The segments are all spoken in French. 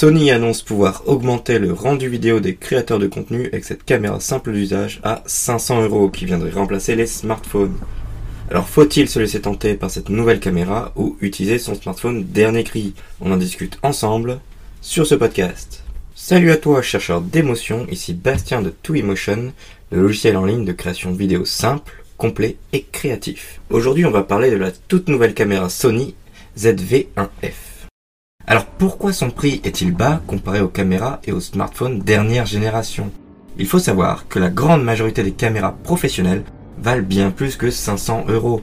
Sony annonce pouvoir augmenter le rendu vidéo des créateurs de contenu avec cette caméra simple d'usage à 500 euros qui viendrait remplacer les smartphones. Alors faut-il se laisser tenter par cette nouvelle caméra ou utiliser son smartphone dernier cri On en discute ensemble sur ce podcast. Salut à toi chercheur d'émotion, ici Bastien de Twimotion, le logiciel en ligne de création vidéo simple, complet et créatif. Aujourd'hui on va parler de la toute nouvelle caméra Sony ZV-1F. Alors pourquoi son prix est-il bas comparé aux caméras et aux smartphones dernière génération? Il faut savoir que la grande majorité des caméras professionnelles valent bien plus que 500 euros.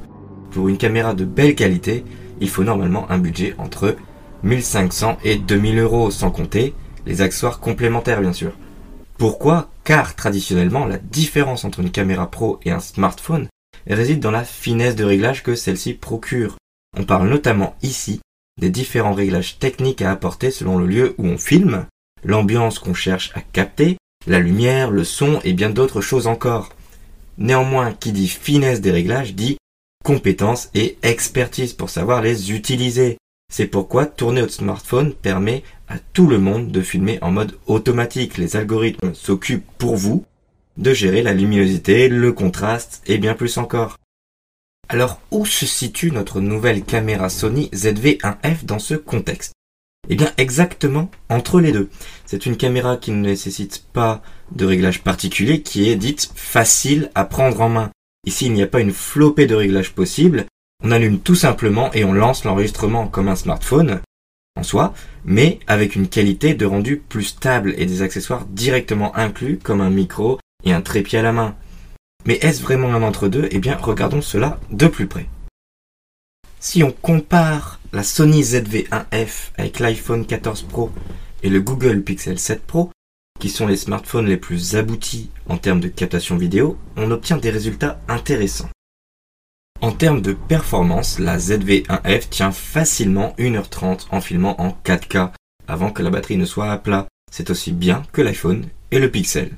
Pour une caméra de belle qualité, il faut normalement un budget entre 1500 et 2000 euros, sans compter les accessoires complémentaires bien sûr. Pourquoi? Car traditionnellement, la différence entre une caméra pro et un smartphone réside dans la finesse de réglage que celle-ci procure. On parle notamment ici des différents réglages techniques à apporter selon le lieu où on filme, l'ambiance qu'on cherche à capter, la lumière, le son et bien d'autres choses encore. Néanmoins, qui dit finesse des réglages dit compétence et expertise pour savoir les utiliser. C'est pourquoi tourner votre smartphone permet à tout le monde de filmer en mode automatique. Les algorithmes s'occupent pour vous de gérer la luminosité, le contraste et bien plus encore. Alors où se situe notre nouvelle caméra Sony ZV-1F dans ce contexte? Eh bien exactement entre les deux. C'est une caméra qui ne nécessite pas de réglage particulier, qui est dite facile à prendre en main. Ici il n'y a pas une flopée de réglages possibles, on allume tout simplement et on lance l'enregistrement comme un smartphone en soi, mais avec une qualité de rendu plus stable et des accessoires directement inclus comme un micro et un trépied à la main. Mais est-ce vraiment un entre-deux? Eh bien, regardons cela de plus près. Si on compare la Sony ZV-1F avec l'iPhone 14 Pro et le Google Pixel 7 Pro, qui sont les smartphones les plus aboutis en termes de captation vidéo, on obtient des résultats intéressants. En termes de performance, la ZV-1F tient facilement 1h30 en filmant en 4K avant que la batterie ne soit à plat. C'est aussi bien que l'iPhone et le Pixel.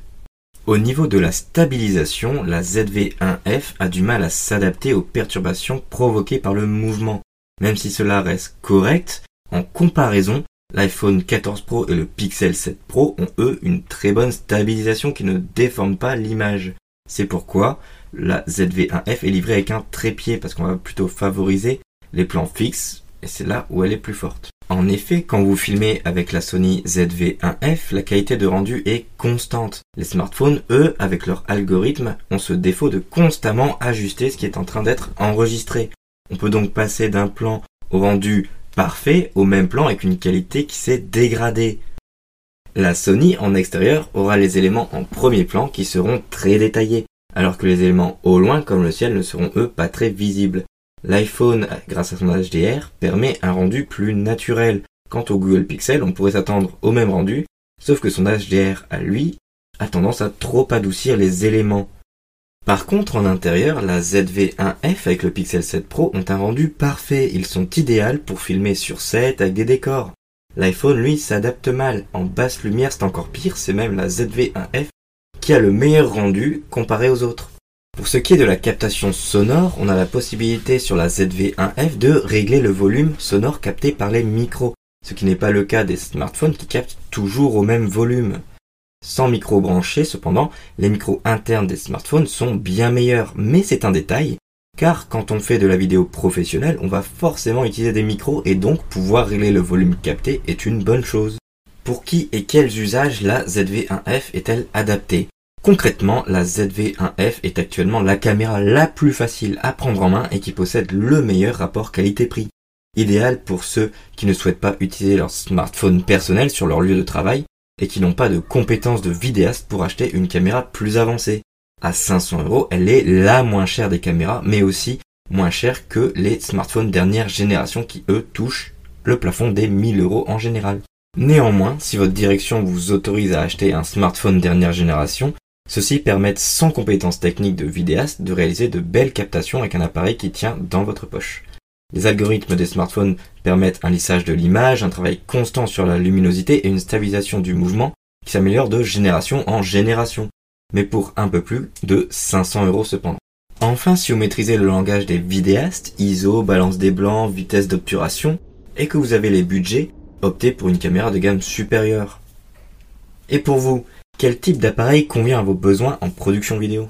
Au niveau de la stabilisation, la ZV-1F a du mal à s'adapter aux perturbations provoquées par le mouvement. Même si cela reste correct, en comparaison, l'iPhone 14 Pro et le Pixel 7 Pro ont eux une très bonne stabilisation qui ne déforme pas l'image. C'est pourquoi la ZV-1F est livrée avec un trépied parce qu'on va plutôt favoriser les plans fixes et c'est là où elle est plus forte. En effet, quand vous filmez avec la Sony ZV-1F, la qualité de rendu est constante. Les smartphones, eux, avec leur algorithme, ont ce défaut de constamment ajuster ce qui est en train d'être enregistré. On peut donc passer d'un plan au rendu parfait au même plan avec une qualité qui s'est dégradée. La Sony en extérieur aura les éléments en premier plan qui seront très détaillés, alors que les éléments au loin comme le ciel ne seront eux pas très visibles. L'iPhone, grâce à son HDR, permet un rendu plus naturel. Quant au Google Pixel, on pourrait s'attendre au même rendu, sauf que son HDR à lui a tendance à trop adoucir les éléments. Par contre, en intérieur, la ZV-1F avec le Pixel 7 Pro ont un rendu parfait. Ils sont idéaux pour filmer sur set avec des décors. L'iPhone, lui, s'adapte mal. En basse lumière, c'est encore pire. C'est même la ZV-1F qui a le meilleur rendu comparé aux autres. Pour ce qui est de la captation sonore, on a la possibilité sur la ZV-1F de régler le volume sonore capté par les micros, ce qui n'est pas le cas des smartphones qui captent toujours au même volume. Sans micro branché, cependant, les micros internes des smartphones sont bien meilleurs, mais c'est un détail, car quand on fait de la vidéo professionnelle, on va forcément utiliser des micros et donc pouvoir régler le volume capté est une bonne chose. Pour qui et quels usages la ZV-1F est-elle adaptée? Concrètement, la ZV-1F est actuellement la caméra la plus facile à prendre en main et qui possède le meilleur rapport qualité-prix. Idéal pour ceux qui ne souhaitent pas utiliser leur smartphone personnel sur leur lieu de travail et qui n'ont pas de compétences de vidéaste pour acheter une caméra plus avancée. À 500 euros, elle est la moins chère des caméras, mais aussi moins chère que les smartphones dernière génération qui eux touchent le plafond des 1000 euros en général. Néanmoins, si votre direction vous autorise à acheter un smartphone dernière génération, Ceux-ci permettent sans compétences techniques de vidéaste de réaliser de belles captations avec un appareil qui tient dans votre poche. Les algorithmes des smartphones permettent un lissage de l'image, un travail constant sur la luminosité et une stabilisation du mouvement qui s'améliore de génération en génération, mais pour un peu plus de 500 euros cependant. Enfin, si vous maîtrisez le langage des vidéastes, ISO, balance des blancs, vitesse d'obturation, et que vous avez les budgets, optez pour une caméra de gamme supérieure. Et pour vous, quel type d'appareil convient à vos besoins en production vidéo?